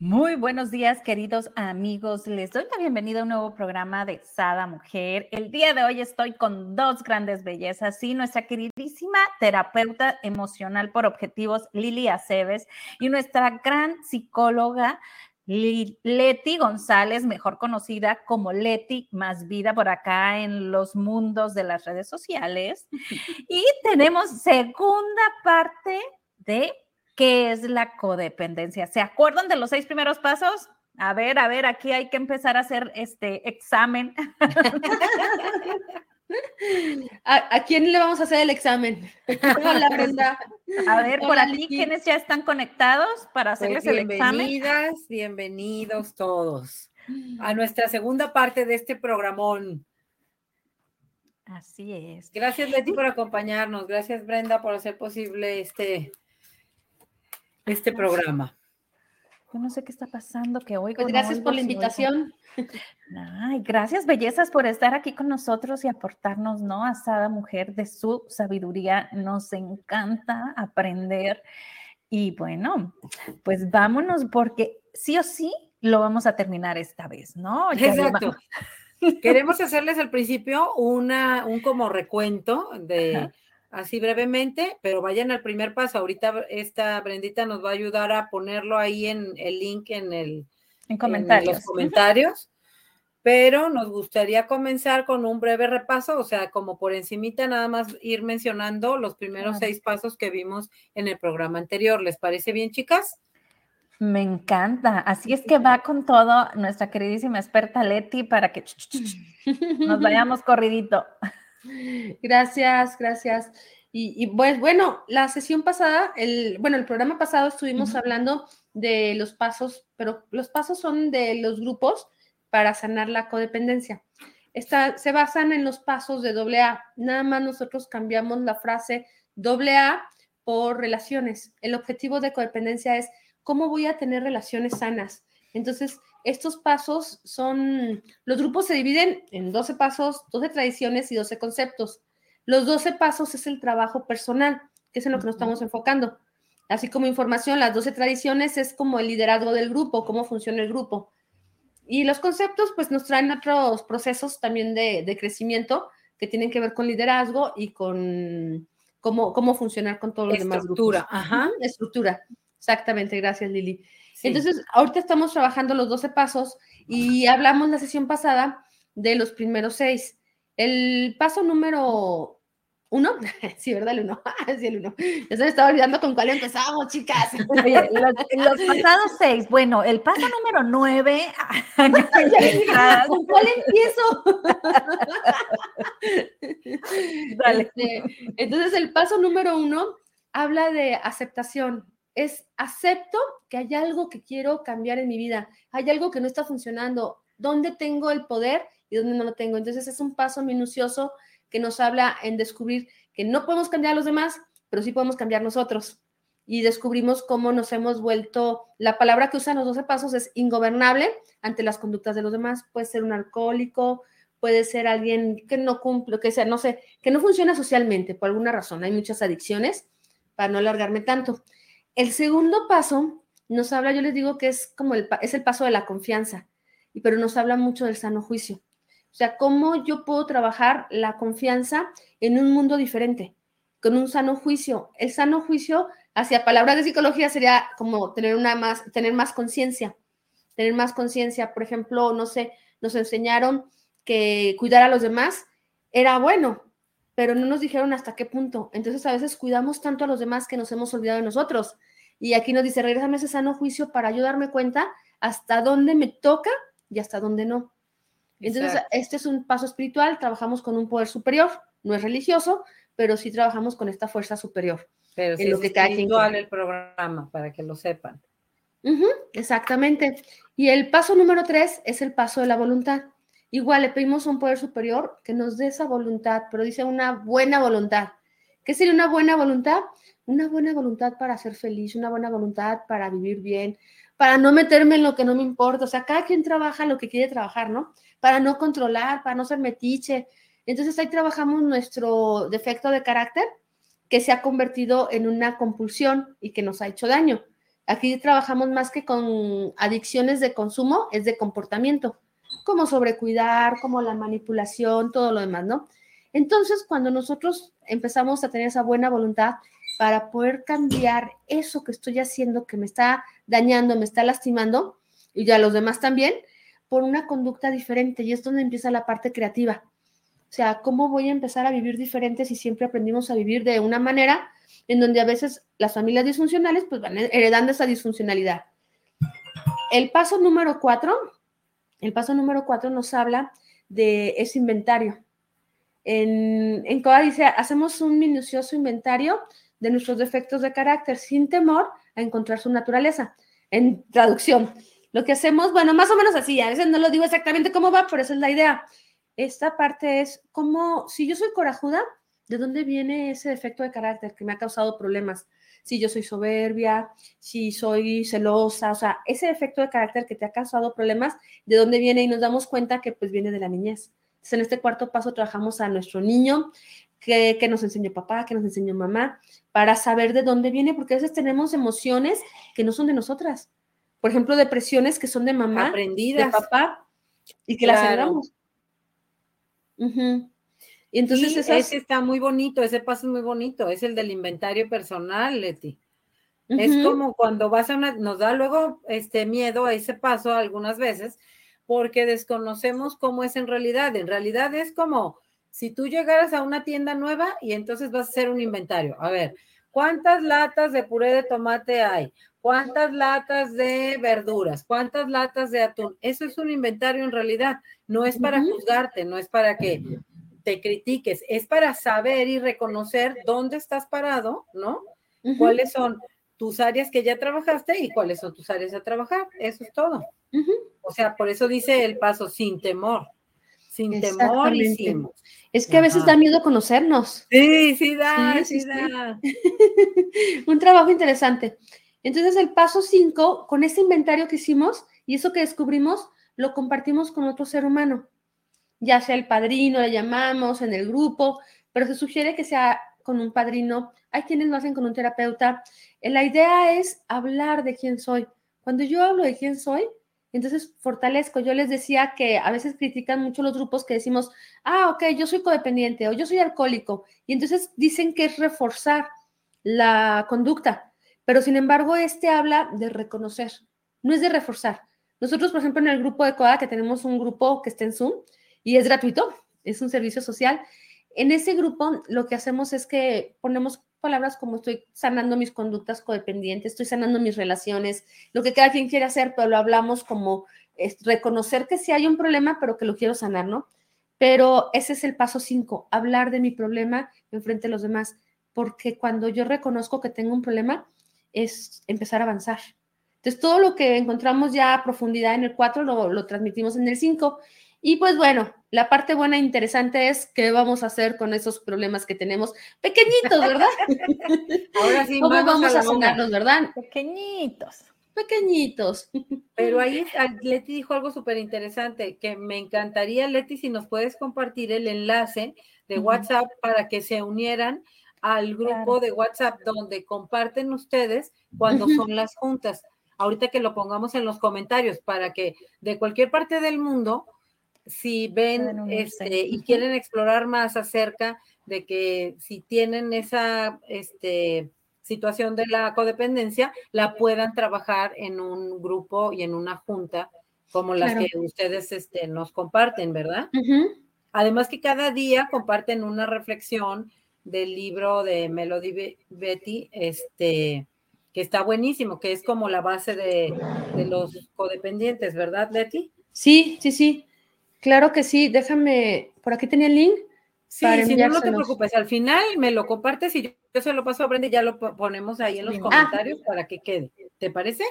Muy buenos días, queridos amigos. Les doy la bienvenida a un nuevo programa de Sada Mujer. El día de hoy estoy con dos grandes bellezas, sí, nuestra queridísima terapeuta emocional por objetivos, Lili Aceves, y nuestra gran psicóloga, Leti González, mejor conocida como Leti Más Vida por acá en los mundos de las redes sociales. Y tenemos segunda parte de ¿Qué es la codependencia? ¿Se acuerdan de los seis primeros pasos? A ver, a ver, aquí hay que empezar a hacer este examen. ¿A, quién le vamos a hacer el examen? Hola, Brenda. A ver, por aquí, ¿quiénes ya están conectados para pues hacerles el examen? Bienvenidas, bienvenidos todos a nuestra segunda parte de este programón. Así es. Gracias, Leti, por acompañarnos. Gracias, Brenda, por hacer posible este este programa. Yo no sé qué está pasando, que hoy. Pues gracias por la invitación. Ay, gracias, bellezas, por estar aquí con nosotros y aportarnos, ¿no? Asada mujer de su sabiduría. Nos encanta aprender. Y bueno, pues vámonos porque sí o sí lo vamos a terminar esta vez, ¿no? Exacto. Queremos hacerles al principio una, un como recuento de así brevemente, pero vayan al primer paso. Ahorita esta Brendita nos va a ayudar a ponerlo ahí en el link en el en comentarios. los comentarios. Pero nos gustaría comenzar con un breve repaso, o sea, como por encimita nada más ir mencionando los primeros seis pasos que vimos en el programa anterior. ¿Les parece bien, chicas? Me encanta. Así es que va con todo nuestra queridísima experta Leti para que nos vayamos corridito. Gracias, gracias. Y, pues bueno, la sesión pasada, el, bueno, el programa pasado estuvimos hablando de los pasos, pero los pasos son de los grupos para sanar la codependencia. Esta, se basan en los pasos de AA. Nada más nosotros cambiamos la frase AA por relaciones. El objetivo de codependencia es cómo voy a tener relaciones sanas. Entonces, estos pasos son, los grupos se dividen en 12 pasos, 12 tradiciones y 12 conceptos. Los 12 pasos es el trabajo personal, que es en lo que nos estamos enfocando. Así como información, las 12 tradiciones es como el liderazgo del grupo, cómo funciona el grupo. Y los conceptos, pues nos traen otros procesos también de, crecimiento que tienen que ver con liderazgo y con cómo, cómo funcionar con todos los demás grupos. Estructura, ajá. Estructura. Exactamente, gracias Lili. Entonces, ahorita estamos trabajando los 12 pasos y hablamos la sesión pasada de los primeros seis. El paso número uno, sí, ¿verdad? El uno, sí, el uno. Ya se me estaba olvidando con cuál empezamos, chicas. Oye, los, pasados seis, bueno, el paso número nueve. ¿Con cuál empiezo? Este, entonces, el paso número uno habla de aceptación es acepto que hay algo que quiero cambiar en mi vida, hay algo que no está funcionando, dónde tengo el poder y dónde no lo tengo. Entonces es un paso minucioso que nos habla en descubrir que no podemos cambiar a los demás, pero sí podemos cambiar nosotros. Y descubrimos cómo nos hemos vuelto, la palabra que usan los 12 pasos es ingobernable ante las conductas de los demás. Puede ser un alcohólico, puede ser alguien que no cumple, que sea, no sé, que no funciona socialmente por alguna razón. Hay muchas adicciones, para no alargarme tanto. El segundo paso nos habla, yo les digo que es como el, es el paso de la confianza, pero nos habla mucho del sano juicio. O sea, cómo yo puedo trabajar la confianza en un mundo diferente, con un sano juicio. El sano juicio, hacia palabras de psicología, sería como tener, una más, tener más conciencia, tener más conciencia. Por ejemplo, no sé, nos enseñaron que cuidar a los demás era bueno, pero no nos dijeron hasta qué punto. Entonces a veces cuidamos tanto a los demás que nos hemos olvidado de nosotros. Y aquí nos dice, regrésame ese sano juicio para ayudarme cuenta hasta dónde me toca y hasta dónde no. Entonces, este es un paso espiritual, trabajamos con un poder superior, no es religioso, pero sí trabajamos con esta fuerza superior. Pero sí lo es que espiritual el programa, para que lo sepan. exactamente. Y el paso número tres es el paso de la voluntad. Igual le pedimos a un poder superior que nos dé esa voluntad, pero dice una buena voluntad, ¿Qué sería una buena voluntad? Una buena voluntad para ser feliz, una buena voluntad para vivir bien, para no meterme en lo que no me importa. O sea, cada quien trabaja lo que quiere trabajar, ¿no? Para no controlar, para no ser metiche. Entonces ahí trabajamos nuestro defecto de carácter que se ha convertido en una compulsión y que nos ha hecho daño. Aquí trabajamos más que con adicciones de consumo, es de comportamiento, como sobrecuidar, como la manipulación, todo lo demás, ¿no? Entonces, cuando nosotros empezamos a tener esa buena voluntad para poder cambiar eso que estoy haciendo, que me está dañando, me está lastimando, y ya los demás también, por una conducta diferente, y es donde empieza la parte creativa. O sea, ¿cómo voy a empezar a vivir diferente si siempre aprendimos a vivir de una manera en donde a veces las familias disfuncionales pues van heredando esa disfuncionalidad? El paso número cuatro, el paso número cuatro nos habla de ese inventario. En, en dice, hacemos un minucioso inventario de nuestros defectos de carácter sin temor a encontrar su naturaleza. En traducción, lo que hacemos, bueno, más o menos así, a veces no lo digo exactamente cómo va, pero esa es la idea esta parte es como, si yo soy corajuda, ¿de dónde viene ese defecto de carácter que me ha causado problemas? Si yo soy soberbia, si soy celosa, o sea, ese defecto de carácter que te ha causado problemas, ¿de dónde viene? Y nos damos cuenta que pues viene de la niñez. Entonces, en este cuarto paso trabajamos a nuestro niño, que, que, nos enseñó papá, que nos enseñó mamá, para saber de dónde viene, porque a veces tenemos emociones que no son de nosotras. Por ejemplo, depresiones que son de mamá, Aprendidas. de papá, y que las heredamos. Y entonces ese está muy bonito, ese paso es muy bonito, es el del inventario personal, Leti. Es como cuando vas a una, nos da luego este miedo a ese paso algunas veces, porque desconocemos cómo es en realidad. En realidad es como si tú llegaras a una tienda nueva y entonces vas a hacer un inventario. A ver, ¿cuántas latas de puré de tomate hay? ¿Cuántas latas de verduras? ¿Cuántas latas de atún? Eso es un inventario en realidad. No es para juzgarte, no es para que te critiques, es para saber y reconocer dónde estás parado, ¿no? ¿Cuáles son tus áreas que ya trabajaste y cuáles son tus áreas a trabajar? Eso es todo. O sea, por eso dice el paso sin temor. Sin temor hicimos. Es que a veces da miedo conocernos. Sí, sí da, sí, da. Un trabajo interesante. Entonces, el paso 5, con ese inventario que hicimos y eso que descubrimos, lo compartimos con otro ser humano, ya sea el padrino, le llamamos en el grupo, pero se sugiere que sea con un padrino. Hay quienes lo hacen con un terapeuta. Eh, la idea es hablar de quién soy. Cuando yo hablo de quién soy, entonces fortalezco. Yo les decía que a veces critican mucho los grupos que decimos, ah, ok, yo soy codependiente o yo soy alcohólico. Y entonces dicen que es reforzar la conducta. Pero sin embargo, este habla de reconocer, no es de reforzar. Nosotros, por ejemplo, en el grupo de CODA, que tenemos un grupo que está en Zoom y es gratuito, es un servicio social, en ese grupo lo que hacemos es que ponemos palabras como estoy sanando mis conductas codependientes, estoy sanando mis relaciones, lo que cada quien quiere hacer, pero lo hablamos como es, reconocer que sí hay un problema, pero que lo quiero sanar, ¿no? Pero ese es el paso cinco, hablar de mi problema en frente a los demás, porque cuando yo reconozco que tengo un problema, es empezar a avanzar. Entonces, todo lo que encontramos ya a profundidad en el 4 lo, lo transmitimos en el 5. Y pues bueno, la parte buena e interesante es qué vamos a hacer con esos problemas que tenemos pequeñitos, ¿verdad? Ahora sí, ¿Cómo vamos a sanarlos, verdad? Pequeñitos. Pequeñitos. Pero ahí Leti dijo algo súper interesante, que me encantaría, Leti, si nos puedes compartir el enlace de WhatsApp para que se unieran al grupo de WhatsApp donde comparten ustedes cuando son las juntas ahorita que lo pongamos en los comentarios para que de cualquier parte del mundo, si ven este, y quieren explorar más acerca de que si tienen esa este, situación de la codependencia, la puedan trabajar en un grupo y en una junta como las que ustedes este, nos comparten, ¿verdad? Además que cada día comparten una reflexión del libro de Melody Betty, este, que está buenísimo, que es como la base de, los codependientes, ¿verdad, Leti? Sí, sí, sí. Claro que sí. Déjame, por aquí tenía el link. Sí, si no, no te preocupes, al final me lo compartes y yo, se lo paso a Brenda y ya lo ponemos ahí en los ah. comentarios para que quede. ¿Te parece?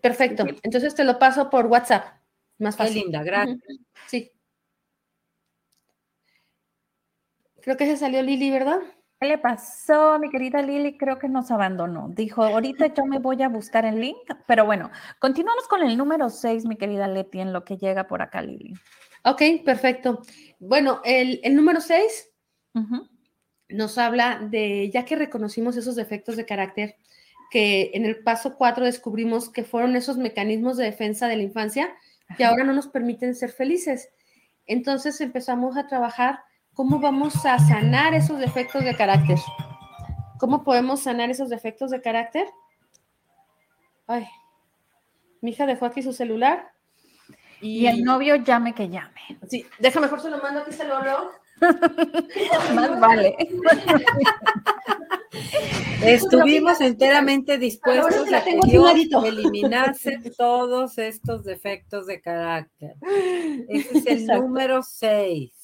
Perfecto. Entonces te lo paso por WhatsApp. Más fácil. Qué linda, gracias. Sí. Creo que se salió Lili, ¿verdad? ¿Qué le pasó a mi querida Lili? Creo que nos abandonó. Dijo, ahorita yo me voy a buscar el link, pero bueno, continuamos con el número 6, mi querida Leti, en lo que llega por acá, Lili. Ok, perfecto. Bueno, el, número 6 nos habla de, ya que reconocimos esos defectos de carácter, que en el paso 4 descubrimos que fueron esos mecanismos de defensa de la infancia que ahora no nos permiten ser felices. Entonces empezamos a trabajar cómo vamos a sanar esos defectos de carácter. ¿Cómo podemos sanar esos defectos de carácter? Ay, mi hija dejó aquí su celular. Y, el novio llame que llame. Sí, deja mejor se lo mando aquí, se lo Más vale. Estuvimos enteramente dispuestos a que eliminarse todos estos defectos de carácter. Ese es el número 6.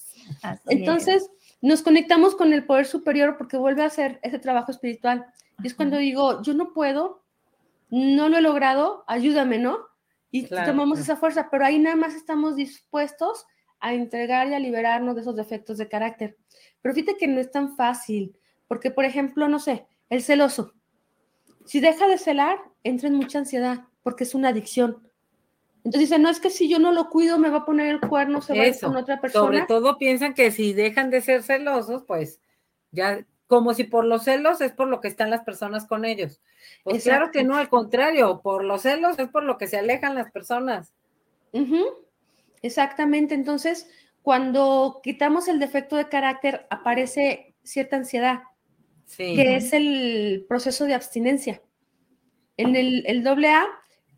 Entonces, nos conectamos con el poder superior porque vuelve a hacer ese trabajo espiritual. Y es cuando digo, yo no puedo, no lo he logrado, ayúdame, ¿no? Y tomamos esa fuerza, pero ahí nada más estamos dispuestos a entregar y a liberarnos de esos defectos de carácter. Pero fíjate que no es tan fácil, porque por ejemplo, no sé, el celoso. Si deja de celar, entra en mucha ansiedad, porque es una adicción. Entonces dice, no es que si yo no lo cuido me va a poner el cuerno, se va a ir con otra persona. Sobre todo piensan que si dejan de ser celosos, pues ya como si por los celos es por lo que están las personas con ellos. Pues claro que no, al contrario, por los celos es por lo que se alejan las personas. Exactamente, entonces cuando quitamos el defecto de carácter aparece cierta ansiedad, que es el proceso de abstinencia. En el, el doble A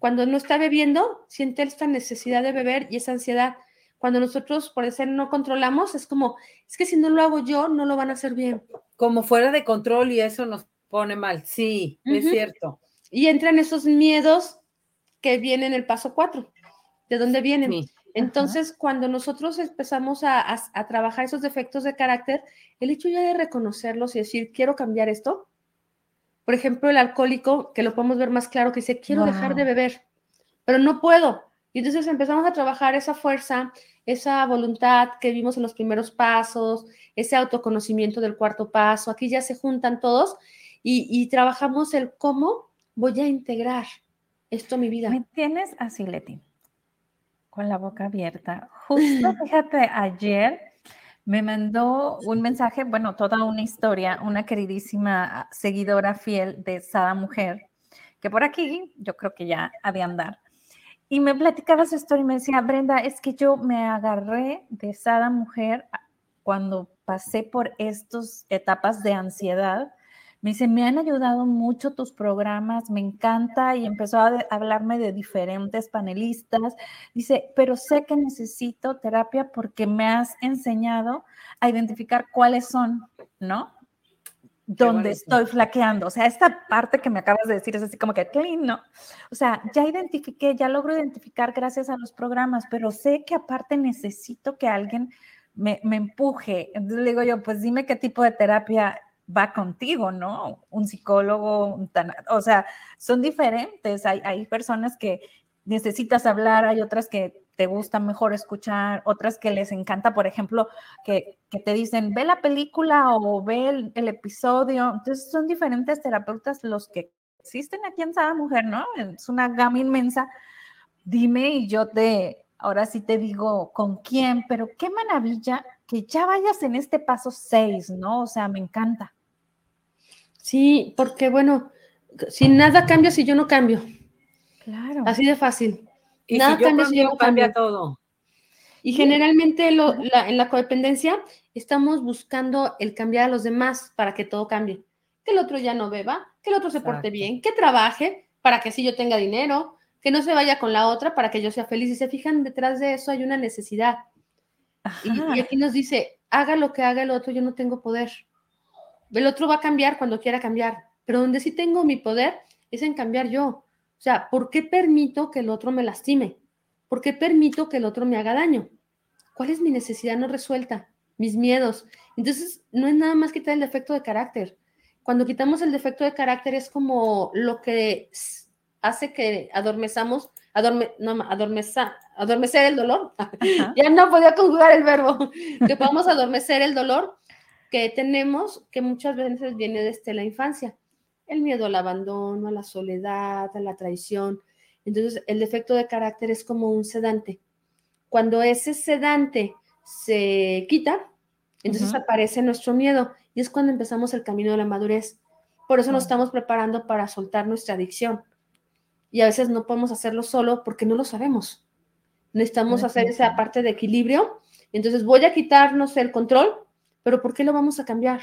cuando no está bebiendo, siente esta necesidad de beber y esa ansiedad. Cuando nosotros, por ser no controlamos, es como, es que si no lo hago yo, no lo van a hacer bien. Como fuera de control y eso nos pone mal. Sí, es cierto. Y entran esos miedos que vienen en el paso cuatro. ¿De dónde vienen? Entonces, cuando nosotros empezamos a, a, trabajar esos defectos de carácter, el hecho ya de reconocerlos y decir, quiero cambiar esto, por ejemplo, el alcohólico, que lo podemos ver más claro, que dice, quiero dejar de beber, pero no puedo. Y entonces empezamos a trabajar esa fuerza, esa voluntad que vimos en los primeros pasos, ese autoconocimiento del cuarto paso. Aquí ya se juntan todos y, trabajamos el cómo voy a integrar esto a mi vida. Me tienes así, Leti, con la boca abierta. Justo, fíjate, ayer me mandó un mensaje, bueno, toda una historia, una queridísima seguidora fiel de Sada Mujer, que por aquí yo creo que ya ha de andar. Y me platicaba su historia y me decía, Brenda, es que yo me agarré de Sada Mujer cuando pasé por estas etapas de ansiedad me dice, me han ayudado mucho tus programas, me encanta y empezó a, hablarme de diferentes panelistas. Dice, pero sé que necesito terapia porque me has enseñado a identificar cuáles son, ¿no? Donde estoy flaqueando. O sea, esta parte que me acabas de decir es así como que clean, ¿no? O sea, ya identifiqué, ya logro identificar gracias a los programas, pero sé que aparte necesito que alguien me, me empuje. Entonces le digo yo, pues dime qué tipo de terapia va contigo, ¿no? Un psicólogo, o sea, son diferentes. Hay, hay personas que necesitas hablar, hay otras que te gusta mejor escuchar, otras que les encanta, por ejemplo, que, te dicen, ve la película o ve el, episodio. Entonces son diferentes terapeutas los que existen aquí en Sada Mujer, ¿no? Es una gama inmensa. Dime y yo te, ahora sí te digo con quién, pero qué maravilla que ya vayas en este paso 6, ¿no? O sea, me encanta. Sí, porque bueno, si nada cambia si yo no cambio. Claro. Así de fácil. Y nada cambia si yo no cambia todo. Y generalmente en la codependencia estamos buscando el cambiar a los demás para que todo cambie. Que el otro ya no beba, que el otro se porte bien, que trabaje para que así yo tenga dinero, que no se vaya con la otra para que yo sea feliz. Y se fijan, detrás de eso hay una necesidad. Y, y, aquí nos dice, haga lo que haga el otro, yo no tengo poder. El otro va a cambiar cuando quiera cambiar, pero donde sí tengo mi poder es en cambiar yo. O sea, ¿por qué permito que el otro me lastime? ¿Por qué permito que el otro me haga daño? ¿Cuál es mi necesidad no resuelta? Mis miedos. Entonces, no es nada más quitar el defecto de carácter. Cuando quitamos el defecto de carácter es como lo que hace que adormezamos, adorme, no, adormeza, adormecer el dolor. ya no podía conjugar el verbo. que podamos adormecer el dolor que tenemos que muchas veces viene desde la infancia. El miedo al abandono, a la soledad, a la traición. Entonces, el defecto de carácter es como un sedante. Cuando ese sedante se quita, entonces aparece nuestro miedo y es cuando empezamos el camino de la madurez. Por eso nos estamos preparando para soltar nuestra adicción. Y a veces no podemos hacerlo solo porque no lo sabemos. Necesitamos hacer esa parte de equilibrio. Entonces voy a quitarnos el control, pero ¿por qué lo vamos a cambiar?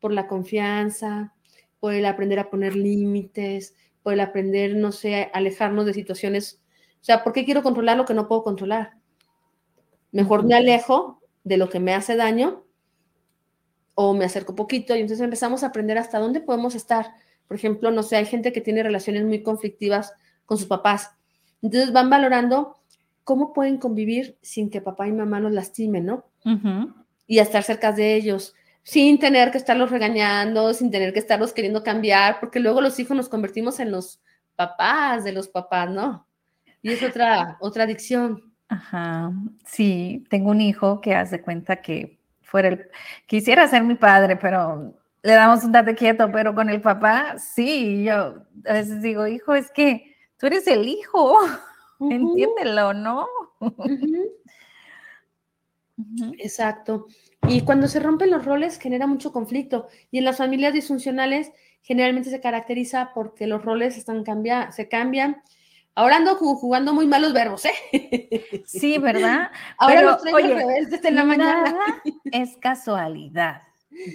Por la confianza, por el aprender a poner límites, por el aprender, no sé, alejarnos de situaciones. O sea, ¿por qué quiero controlar lo que no puedo controlar? Mejor me alejo de lo que me hace daño o me acerco poquito y entonces empezamos a aprender hasta dónde podemos estar. Por ejemplo, no sé, hay gente que tiene relaciones muy conflictivas con sus papás. Entonces van valorando cómo pueden convivir sin que papá y mamá nos lastimen, ¿no? Y a estar cerca de ellos, sin tener que estarlos regañando, sin tener que estarlos queriendo cambiar, porque luego los hijos nos convertimos en los papás de los papás, ¿no? Y es otra, otra adicción. Ajá, sí, tengo un hijo que hace cuenta que fuera el, quisiera ser mi padre, pero le damos un date quieto, pero con el papá, sí, yo a veces digo, hijo, es que tú eres el hijo, entiéndelo, ¿no? Exacto. Y cuando se rompen los roles genera mucho conflicto. Y en las familias disfuncionales generalmente se caracteriza porque los roles están cambia se cambian Ahora ando jugando muy malos verbos, ¿eh? Sí, ¿verdad? Ahora los traigo oye, revés desde la mañana. es casualidad.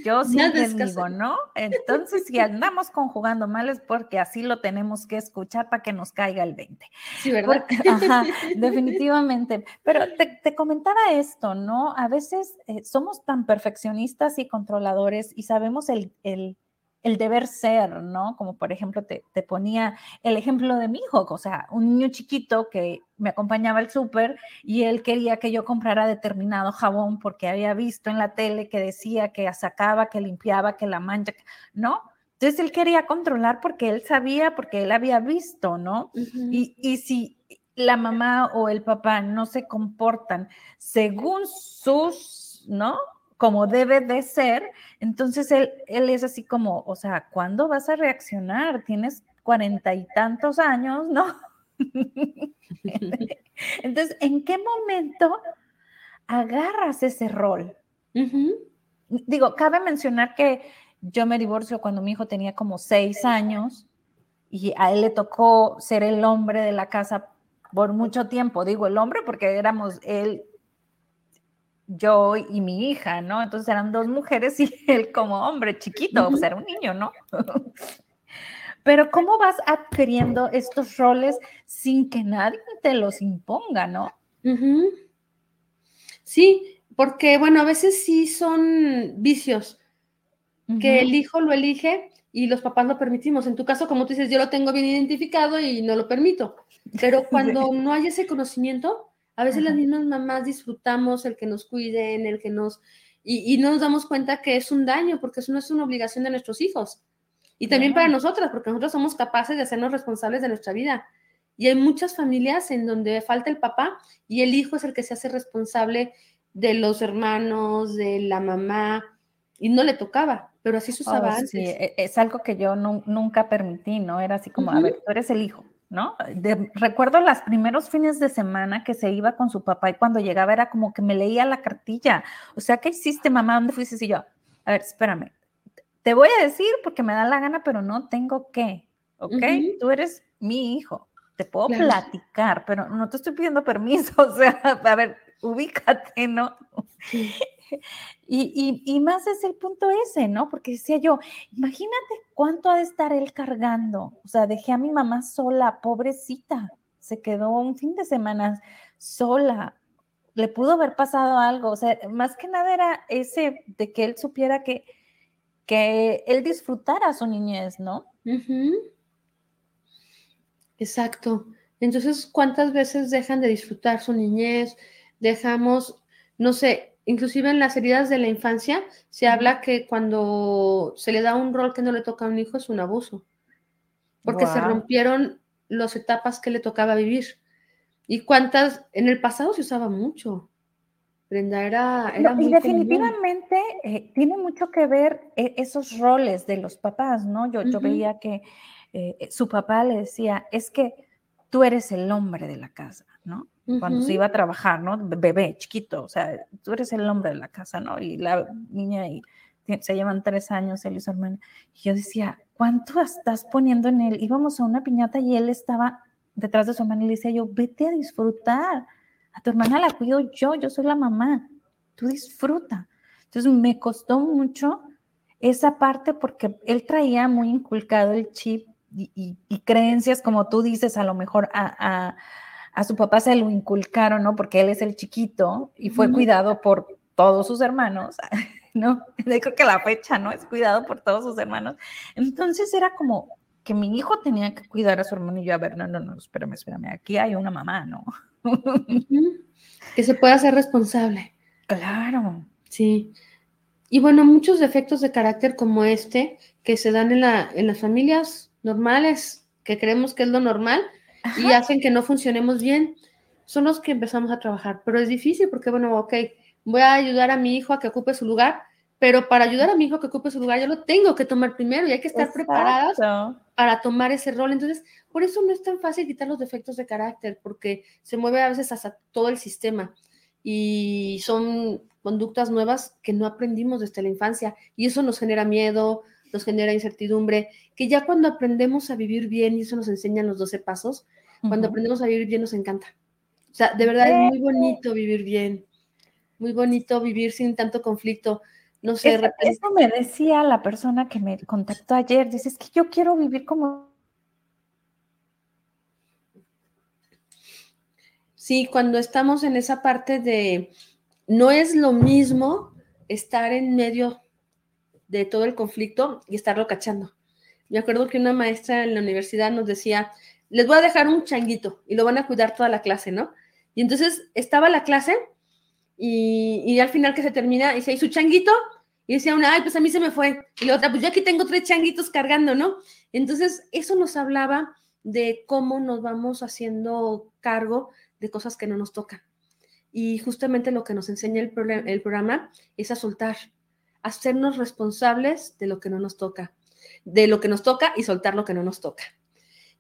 Yo siempre digo, ¿no? Entonces, si andamos conjugando mal es porque así lo tenemos que escuchar para que nos caiga el 20. Sí, ¿verdad? ajá, definitivamente. Pero te, comentaba esto, ¿no? A veces eh, somos tan perfeccionistas y controladores y sabemos el, el el deber ser, ¿no? Como por ejemplo te, ponía el ejemplo de mi hijo, o sea, un niño chiquito que me acompañaba al súper y él quería que yo comprara determinado jabón porque había visto en la tele que decía que sacaba, que limpiaba, que la mancha, ¿no? Entonces él quería controlar porque él sabía, porque él había visto, ¿no? y, y si la mamá o el papá no se comportan según sus, ¿no? Como debe de ser, entonces él, él es así como, o sea, ¿cuándo vas a reaccionar? Tienes cuarenta y tantos años, ¿no? entonces, ¿en qué momento agarras ese rol? Digo, cabe mencionar que yo me divorcio cuando mi hijo tenía como seis años y a él le tocó ser el hombre de la casa por mucho tiempo. Digo el hombre porque éramos él yo y mi hija, ¿no? Entonces eran dos mujeres y él como hombre chiquito, o sea, era un niño, ¿no? Pero ¿cómo vas adquiriendo estos roles sin que nadie te los imponga, ¿no? Sí, porque bueno, a veces sí son vicios que el hijo lo elige y los papás lo permitimos. En tu caso, como tú dices, yo lo tengo bien identificado y no lo permito. Pero cuando no hay ese conocimiento, a veces las mismas mamás disfrutamos el que nos cuiden, el que nos... Y, no nos damos cuenta que es un daño, porque eso no es una obligación de nuestros hijos. Y también para nosotras, porque nosotros somos capaces de hacernos responsables de nuestra vida. Y hay muchas familias en donde falta el papá y el hijo es el que se hace responsable de los hermanos, de la mamá, y no le tocaba, pero así usaba oh. Sí, e, es algo que yo nunca permití, ¿no? Era así como, a ver, tú eres el hijo, ¿no? recuerdo los primeros fines de semana que se iba con su papá y cuando llegaba era como que me leía la cartilla. O sea, ¿qué hiciste, mamá? ¿Dónde fuiste? Y yo, a ver, espérame, te voy a decir porque me da la gana, pero no tengo que, ¿ok? Tú eres mi hijo, te puedo platicar, pero no te estoy pidiendo permiso, o sea, a ver, ubícate, ¿no? Y, más es el punto ese, ¿no? Porque decía yo, imagínate cuánto ha de estar él cargando. O sea, dejé a mi mamá sola, pobrecita. Se quedó un fin de semana sola. Le pudo haber pasado algo. O sea, más que nada era ese de que él supiera que, que él disfrutara su niñez, ¿no? Exacto. Entonces, ¿cuántas veces dejan de disfrutar su niñez? Dejamos, no sé, Inclusive en las heridas de la infancia se habla que cuando se le da un rol que no le toca a un hijo es un abuso, porque se rompieron las etapas que le tocaba vivir. ¿Y cuántas? En el pasado se usaba mucho. Brenda era, era y definitivamente eh, tiene mucho que ver eh, esos roles de los papás, ¿no? Yo, yo veía que eh, su papá le decía, es que tú eres el hombre de la casa, ¿no? Cuando se iba a trabajar, ¿no? Bebé, chiquito, o sea, tú eres el hombre de la casa, ¿no? Y la niña y se llevan tres años, él y su hermana. Y yo decía, ¿cuánto estás poniendo en él? Íbamos a una piñata y él estaba detrás de su hermana y le decía yo, vete a disfrutar. A tu hermana la cuido yo, yo soy la mamá. Tú disfruta. Entonces me costó mucho esa parte porque él traía muy inculcado el chip y, creencias, como tú dices, a lo mejor a, su papá se lo inculcaron, ¿no? Porque él es el chiquito y fue cuidado por todos sus hermanos, ¿no? Creo que la fecha, ¿no? Es cuidado por todos sus hermanos. Entonces era como que mi hijo tenía que cuidar a su hermano y yo, a ver, no, no, no, espérame, espérame, aquí hay una mamá, ¿no? que se pueda hacer responsable. Claro. Sí. Y bueno, muchos defectos de carácter como este que se dan en, la, en las familias normales, que creemos que es lo normal y hacen que no funcionemos bien, son los que empezamos a trabajar. Pero es difícil porque, bueno, ok, voy a ayudar a mi hijo a que ocupe su lugar, pero para ayudar a mi hijo a que ocupe su lugar, yo lo tengo que tomar primero y hay que estar preparadas para tomar ese rol. Entonces, por eso no es tan fácil quitar los defectos de carácter, porque se mueve a veces hasta todo el sistema y son conductas nuevas que no aprendimos desde la infancia y eso nos genera miedo, nos genera incertidumbre, que ya cuando aprendemos a vivir bien, y eso nos enseñan los 12 pasos, cuando aprendemos a vivir bien nos encanta. O sea, de verdad es muy bonito vivir bien, muy bonito vivir sin tanto conflicto. No sé, eso, eso me decía la persona que me contactó ayer, dice, es que yo quiero vivir como... Sí, cuando estamos en esa parte de, no es lo mismo estar en medio de todo el conflicto y estarlo cachando. Me acuerdo que una maestra en la universidad nos decía, les voy a dejar un changuito y lo van a cuidar toda la clase, ¿no? Y entonces estaba la clase y, al final que se termina, dice, ¿y su changuito? Y decía una, ay, pues a mí se me fue. Y la otra, pues yo aquí tengo tres changuitos cargando, ¿no? Entonces, eso nos hablaba de cómo nos vamos haciendo cargo de cosas que no nos tocan. Y justamente lo que nos enseña el, el programa es a soltar, hacernos responsables de lo que no nos toca, de lo que nos toca y soltar lo que no nos toca.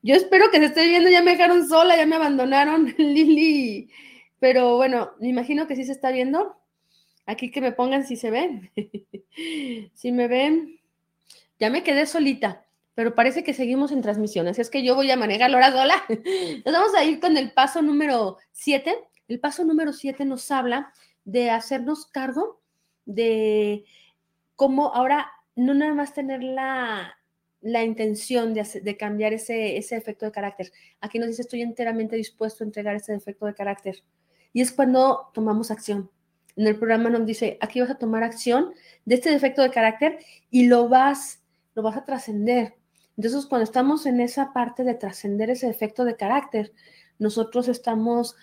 Yo espero que se esté viendo, ya me dejaron sola, ya me abandonaron, Lili. Pero bueno, me imagino que sí se está viendo. Aquí que me pongan si se ven. si me ven, ya me quedé solita, pero parece que seguimos en transmisiones. Es que yo voy a manejar hora sola. Nos vamos a ir con el paso número 7. El paso número 7 nos habla de hacernos cargo de cómo ahora no nada más tener la, intención de, cambiar ese, ese efecto de carácter. Aquí nos dice, estoy enteramente dispuesto a entregar ese defecto de carácter. Y es cuando tomamos acción. En el programa nos dice, aquí vas a tomar acción de este defecto de carácter y lo vas, lo vas a trascender. Entonces, cuando estamos en esa parte de trascender ese defecto de carácter, nosotros estamos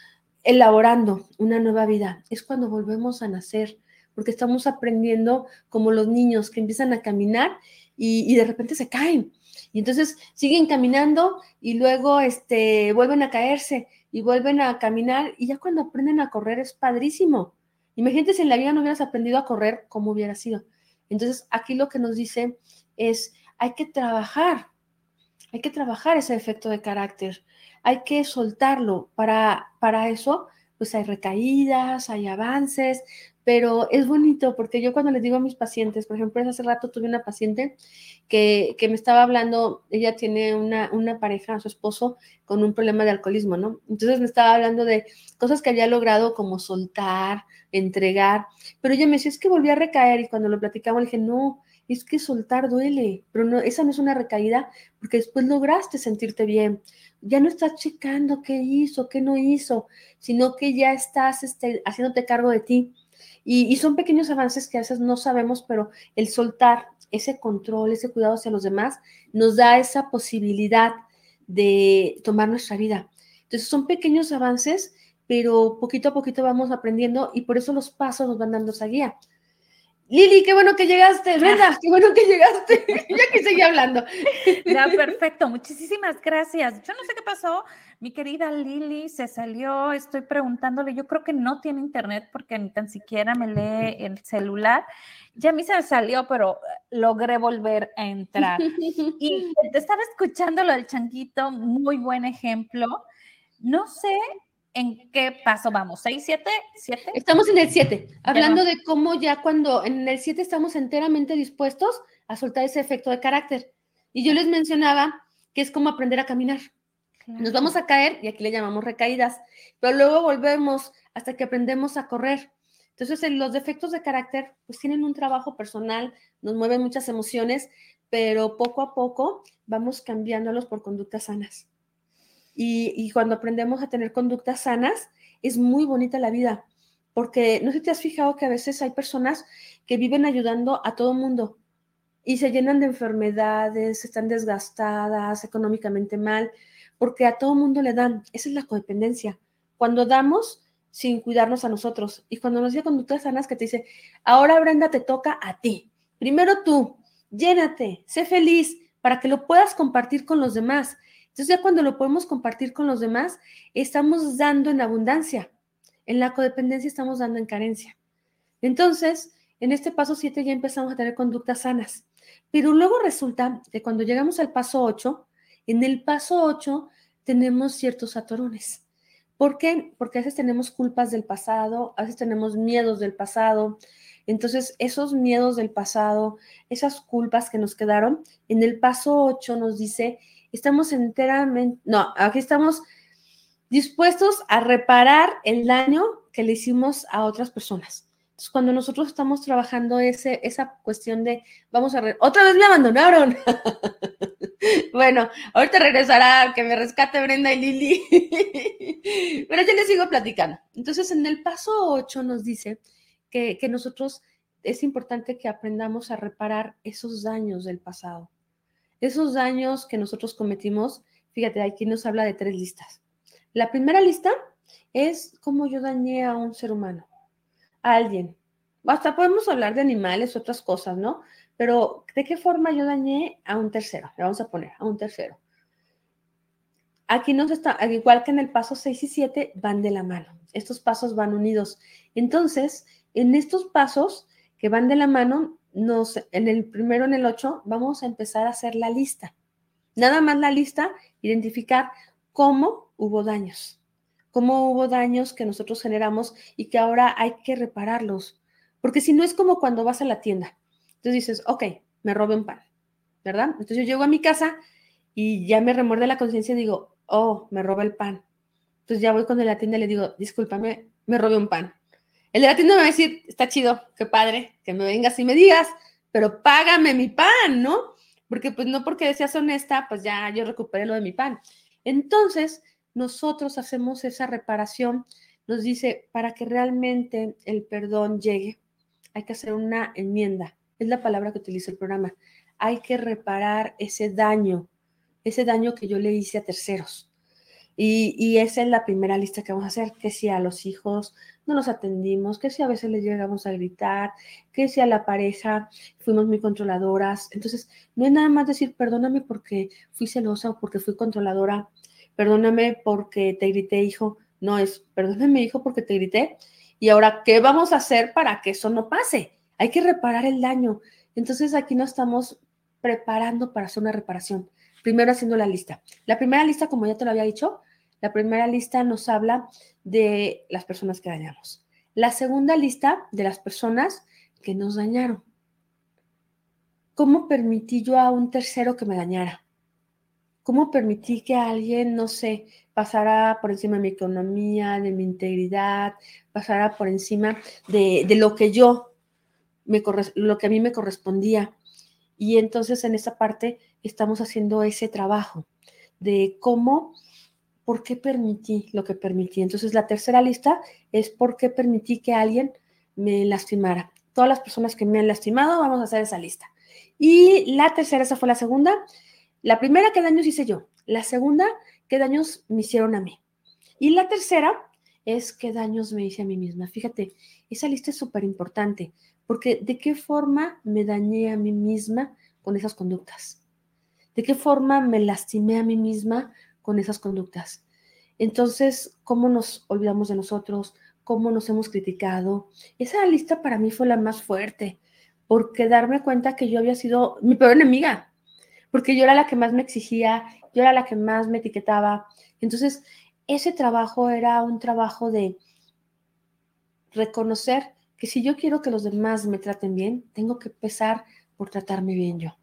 elaborando una nueva vida. Es cuando volvemos a nacer, porque estamos aprendiendo como los niños que empiezan a caminar y, de repente se caen. Y entonces siguen caminando y luego este, vuelven a caerse y vuelven a caminar y ya cuando aprenden a correr es padrísimo. Imagínate si en la vida no hubieras aprendido a correr, ¿cómo hubiera sido? Entonces aquí lo que nos dice es, hay que trabajar, hay que trabajar ese efecto de carácter, hay que soltarlo. Para, para eso, pues hay recaídas, hay avances, pero es bonito porque yo cuando les digo a mis pacientes, por ejemplo, hace rato tuve una paciente que, me estaba hablando, ella tiene una, una pareja, su esposo, con un problema de alcoholismo, ¿no? Entonces me estaba hablando de cosas que había logrado como soltar, entregar, pero ella me decía, es que volví a recaer y cuando lo platicamos le dije, no, es que soltar duele, pero no, esa no es una recaída porque después lograste sentirte bien. Ya no estás checando qué hizo, qué no hizo, sino que ya estás este, haciéndote cargo de ti. Y, son pequeños avances que a veces no sabemos, pero el soltar ese control, ese cuidado hacia los demás, nos da esa posibilidad de tomar nuestra vida. Entonces son pequeños avances, pero poquito a poquito vamos aprendiendo y por eso los pasos nos van dando esa guía. Lili, qué bueno que llegaste. Brenda, qué bueno que llegaste. Yo aquí seguí hablando. Ya, perfecto. Muchísimas gracias. Yo no sé qué pasó. Mi querida Lili se salió. Estoy preguntándole. Yo creo que no tiene internet porque ni tan siquiera me lee el celular. Ya a mí se me salió, pero logré volver a entrar. Y te estaba escuchando lo del changuito. Muy buen ejemplo. No sé ¿En qué paso vamos? ¿Seis, siete? ¿Siete? Estamos en el siete, hablando de cómo ya cuando en el siete estamos enteramente dispuestos a soltar ese efecto de carácter. Y yo les mencionaba que es como aprender a caminar. Nos vamos a caer, y aquí le llamamos recaídas, pero luego volvemos hasta que aprendemos a correr. Entonces, los defectos de carácter, pues tienen un trabajo personal, nos mueven muchas emociones, pero poco a poco vamos cambiándolos por conductas sanas. Y, cuando aprendemos a tener conductas sanas, es muy bonita la vida, porque no sé si te has fijado que a veces hay personas que viven ayudando a todo mundo y se llenan de enfermedades, están desgastadas, económicamente mal, porque a todo mundo le dan. Esa es la codependencia. Cuando damos sin cuidarnos a nosotros y cuando nos dio conductas sanas que te dice, ahora Brenda te toca a ti. Primero tú, llénate, sé feliz para que lo puedas compartir con los demás. Entonces ya cuando lo podemos compartir con los demás, estamos dando en abundancia. En la codependencia estamos dando en carencia. Entonces, en este paso 7 ya empezamos a tener conductas sanas. Pero luego resulta que cuando llegamos al paso 8, en el paso 8 tenemos ciertos atorones. ¿Por qué? Porque a veces tenemos culpas del pasado, a veces tenemos miedos del pasado. Entonces, esos miedos del pasado, esas culpas que nos quedaron, en el paso 8 nos dice estamos enteramente, no, aquí estamos dispuestos a reparar el daño que le hicimos a otras personas. Entonces, cuando nosotros estamos trabajando ese, esa cuestión de, vamos a, otra vez me abandonaron. bueno, ahorita regresará, que me rescate Brenda y Lili. Pero ya les sigo platicando. Entonces, en el paso 8 nos dice que, que nosotros es importante que aprendamos a reparar esos daños del pasado. Esos daños que nosotros cometimos, fíjate, aquí nos habla de tres listas. La primera lista es cómo yo dañé a un ser humano, a alguien. Hasta podemos hablar de animales, otras cosas, ¿no? Pero ¿de qué forma yo dañé a un tercero? Le vamos a poner a un tercero. Aquí nos está, igual que en el paso 6 y 7, van de la mano. Estos pasos van unidos. Entonces, en estos pasos que van de la mano, en el primero, en el 8, vamos a empezar a hacer la lista. Nada más la lista, identificar cómo hubo daños, cómo hubo daños que nosotros generamos y que ahora hay que repararlos. Porque si no es como cuando vas a la tienda. Entonces dices, ok, me robé un pan, ¿verdad? Entonces yo llego a mi casa y ya me remuerde la conciencia y digo, oh, me robé el pan. Entonces ya voy con el la tienda y le digo, discúlpame, me robé un pan. El de la me va a decir, está chido, qué padre, que me vengas y me digas, pero págame mi pan, ¿no? Porque pues no porque seas honesta, pues ya yo recuperé lo de mi pan. Entonces, nosotros hacemos esa reparación, nos dice, para que realmente el perdón llegue, hay que hacer una enmienda. Es la palabra que utiliza el programa. Hay que reparar ese daño, ese daño que yo le hice a terceros. Y, esa es la primera lista que vamos a hacer, que si a los hijos no los atendimos, que si a veces les llegamos a gritar, que si a la pareja fuimos muy controladoras. Entonces, no es nada más decir, perdóname porque fui celosa o porque fui controladora, perdóname porque te grité, hijo. No es, perdóname, hijo, porque te grité. Y ahora, ¿qué vamos a hacer para que eso no pase? Hay que reparar el daño. Entonces, aquí nos estamos preparando para hacer una reparación. Primero haciendo la lista. La primera lista, como ya te lo había dicho, la primera lista nos habla de las personas que dañamos. La segunda lista de las personas que nos dañaron. ¿Cómo permití yo a un tercero que me dañara? ¿Cómo permití que alguien, no sé, pasara por encima de mi economía, de mi integridad, pasara por encima de, lo que yo, me, lo que a mí me correspondía? Y entonces en esa parte estamos haciendo ese trabajo de cómo ¿por qué permití lo que permití? Entonces, la tercera lista es por qué permití que alguien me lastimara. Todas las personas que me han lastimado, vamos a hacer esa lista. Y la tercera, esa fue la segunda. La primera, ¿qué daños hice yo? La segunda, ¿qué daños me hicieron a mí? Y la tercera es qué daños me hice a mí misma. Fíjate, esa lista es súper importante Porque ¿de qué forma me dañé a mí misma con esas conductas? ¿De qué forma me lastimé a mí misma con esas conductas? Entonces, ¿cómo nos olvidamos de nosotros? ¿Cómo nos hemos criticado? Esa lista para mí fue la más fuerte, porque darme cuenta que yo había sido mi peor enemiga, porque yo era la que más me exigía, yo era la que más me etiquetaba. Entonces, ese trabajo era un trabajo de reconocer que si yo quiero que los demás me traten bien, tengo que empezar por tratarme bien yo.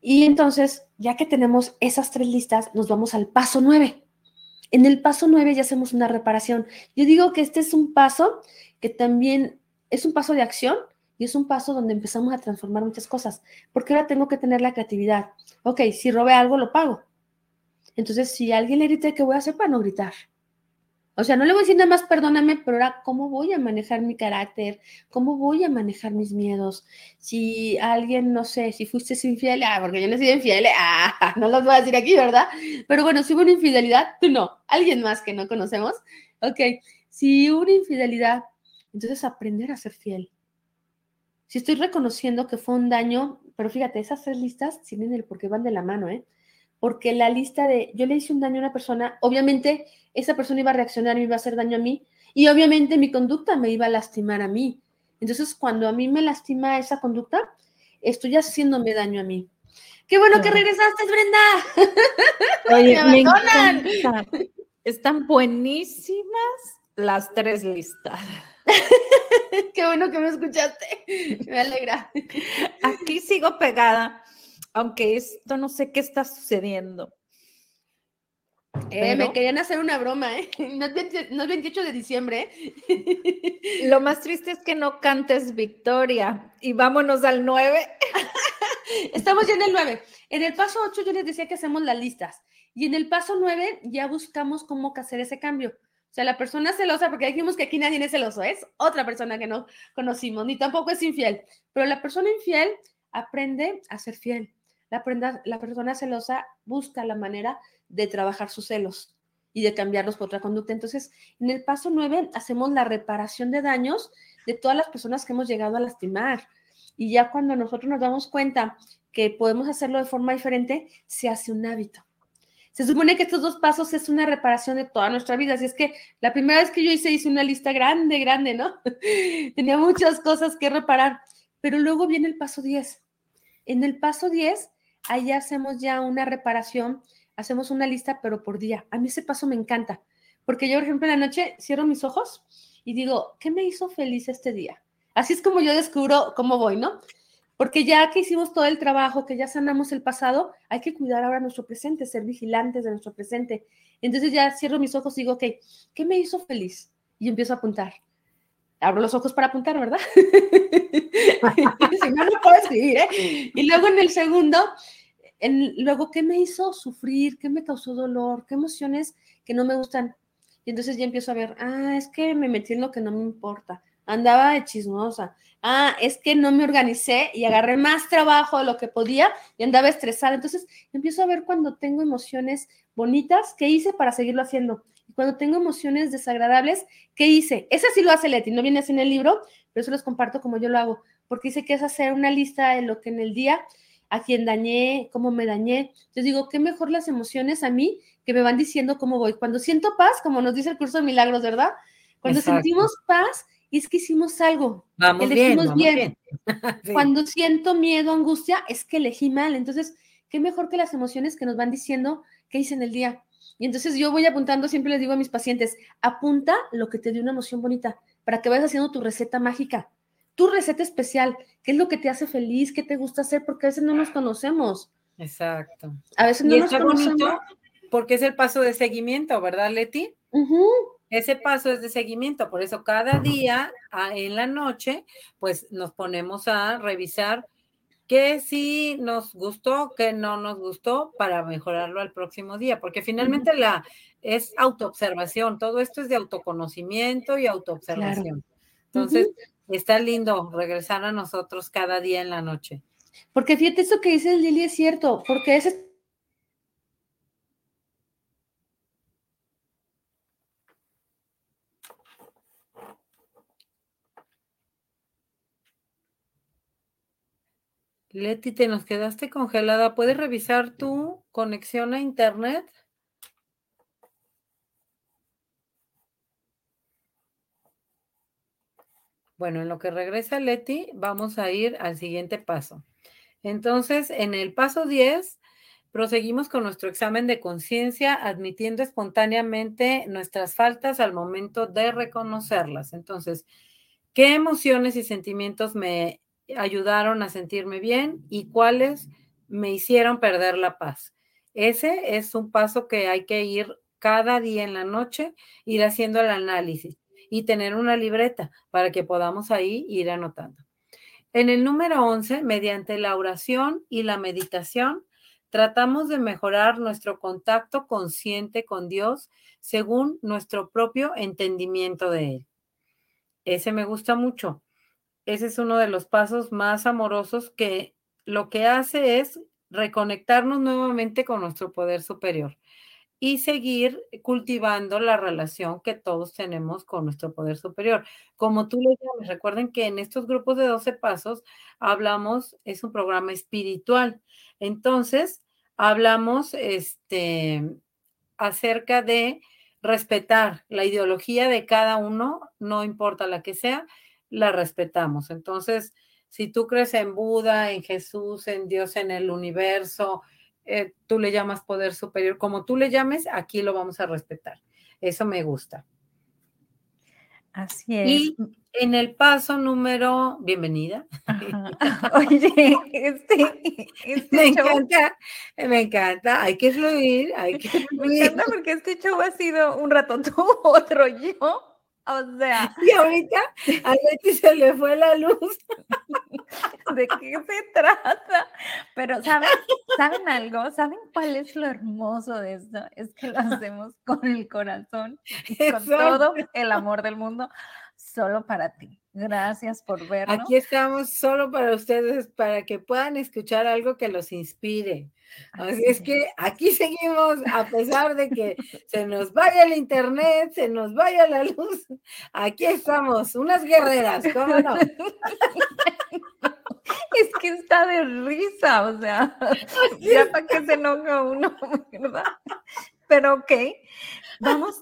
Y entonces, ya que tenemos esas tres listas, nos vamos al paso nueve. En el paso nueve ya hacemos una reparación. Yo digo que este es un paso que también es un paso de acción y es un paso donde empezamos a transformar muchas cosas, porque ahora tengo que tener la creatividad. Ok, si robé algo, lo pago. Entonces, si alguien le grita, ¿qué voy a hacer para no gritar? O sea, no le voy a decir nada más perdóname, pero ahora, ¿cómo voy a manejar mi carácter? ¿Cómo voy a manejar mis miedos? Si alguien, no sé, si fuiste infiel, ah, porque yo no soy infiel, ah, no los voy a decir aquí, ¿verdad? Pero bueno, si hubo una infidelidad, tú no, alguien más que no conocemos, ok, si hubo una infidelidad, entonces aprender a ser fiel. Si estoy reconociendo que fue un daño, pero fíjate, esas tres listas tienen el porque van de la mano, ¿eh? porque la lista de yo le hice un daño a una persona, obviamente esa persona iba a reaccionar y me iba a hacer daño a mí y obviamente mi conducta me iba a lastimar a mí. Entonces, cuando a mí me lastima esa conducta, estoy haciéndome daño a mí. Qué bueno que regresaste, Brenda. Oye, me. Están buenísimas las tres listas. Qué bueno que me escuchaste. Me alegra. Aquí sigo pegada aunque esto no sé qué está sucediendo. Eh, me querían hacer una broma, ¿eh? No es, 28 de diciembre. ¿eh? Lo más triste es que no cantes Victoria. Y vámonos al 9. Estamos ya en el 9. En el paso 8 yo les decía que hacemos las listas. Y en el paso 9 ya buscamos cómo hacer ese cambio. O sea, la persona celosa, porque dijimos que aquí nadie es celoso, es otra persona que no conocimos, ni tampoco es infiel. Pero la persona infiel aprende a ser fiel la, la persona celosa busca la manera de trabajar sus celos y de cambiarlos por otra conducta. Entonces, en el paso nueve hacemos la reparación de daños de todas las personas que hemos llegado a lastimar. Y ya cuando nosotros nos damos cuenta que podemos hacerlo de forma diferente, se hace un hábito. Se supone que estos dos pasos es una reparación de toda nuestra vida. Así es que la primera vez que yo hice, hice una lista grande, grande, ¿no? Tenía muchas cosas que reparar. Pero luego viene el paso 10. En el paso 10 ahí hacemos ya una reparación, hacemos una lista, pero por día. A mí ese paso me encanta, porque yo, por ejemplo, en la noche cierro mis ojos y digo, ¿qué me hizo feliz este día? Así es como yo descubro cómo voy, ¿no? Porque ya que hicimos todo el trabajo, que ya sanamos el pasado, hay que cuidar ahora nuestro presente, ser vigilantes de nuestro presente. Entonces ya cierro mis ojos y digo, ok, ¿qué me hizo feliz? Y empiezo a apuntar. Abro los ojos para apuntar, ¿verdad? ¿eh? Y luego en el segundo, luego, ¿qué me hizo sufrir? ¿Qué me causó dolor? ¿Qué emociones que no me gustan? Y entonces ya empiezo a ver, ah, es que me metí en lo que no me importa. Andaba de chismosa. Ah, es que no me organicé y agarré más trabajo de lo que podía y andaba estresada. Entonces empiezo a ver cuando tengo emociones bonitas, ¿qué hice para seguirlo haciendo? Y cuando tengo emociones desagradables, ¿qué hice? Ese sí lo hace Leti, no viene así en el libro, pero eso los comparto como yo lo hago, porque dice que es hacer una lista de lo que en el día a quien dañé, cómo me dañé. Yo digo, qué mejor las emociones a mí que me van diciendo cómo voy. Cuando siento paz, como nos dice el curso de milagros, ¿verdad? Cuando sentimos paz, es que hicimos algo. Vamos bien, bien. Cuando siento miedo, angustia, es que elegí mal. Entonces, qué mejor que las emociones que nos van diciendo qué hice en el día. Y entonces yo voy apuntando, siempre les digo a mis pacientes, apunta lo que te dio una emoción bonita para que vayas haciendo tu receta mágica tu receta especial, qué es lo que te hace feliz, qué te gusta hacer, porque a veces no nos conocemos. Exacto. A veces no nos conocemos. porque es el paso de seguimiento, ¿verdad, Leti? Ese paso es de seguimiento, por eso cada día en la noche, pues nos ponemos a revisar qué sí nos gustó, qué no nos gustó para mejorarlo al próximo día, porque finalmente la es autoobservación, todo esto es de autoconocimiento y autoobservación. Entonces, Está lindo regresar a nosotros cada día en la noche. Porque fíjate, esto que dices, Lili, es cierto, porque ese Leti, te nos quedaste congelada. ¿Puedes revisar tu conexión a internet? Bueno, en lo que regresa Leti, vamos a ir al siguiente paso. Entonces, en el paso 10, proseguimos con nuestro examen de conciencia, admitiendo espontáneamente nuestras faltas al momento de reconocerlas. Entonces, ¿qué emociones y sentimientos me ayudaron a sentirme bien y cuáles me hicieron perder la paz. Ese es un paso que hay que ir cada día en la noche, ir haciendo el análisis y tener una libreta para que podamos ahí ir anotando. En el número 11, mediante la oración y la meditación, tratamos de mejorar nuestro contacto consciente con Dios según nuestro propio entendimiento de Él. Ese me gusta mucho ese es uno de los pasos más amorosos que lo que hace es reconectarnos nuevamente con nuestro poder superior y seguir cultivando la relación que todos tenemos con nuestro poder superior. Como tú le llamas, recuerden que en estos grupos de 12 pasos hablamos, es un programa espiritual. Entonces, hablamos este, acerca de respetar la ideología de cada uno, no importa la que sea, la respetamos. Entonces, si tú crees en Buda, en Jesús, en Dios, en el universo, eh, tú le llamas poder superior, como tú le llames, aquí lo vamos a respetar. Eso me gusta. Así es. Y en el paso número, bienvenida. Oye, este, este me encanta, me encanta, hay que fluir, hay que fluir. Me encanta porque este show ha sido un rato tú, otro yo. O sea. Y ahorita a Leti se le fue la luz. ¿De qué se trata? Pero ¿saben, ¿saben algo? ¿Saben cuál es lo hermoso de esto? Es que lo hacemos con el corazón y con todo el amor del mundo, solo para ti. Gracias por vernos. Aquí estamos solo para ustedes, para que puedan escuchar algo que los inspire. Así es que aquí seguimos, a pesar de que se nos vaya el internet, se nos vaya la luz, aquí estamos, unas guerreras, ¿cómo no? Está de risa, o sea, ya para que se enoja uno, ¿verdad? Pero ok, vamos,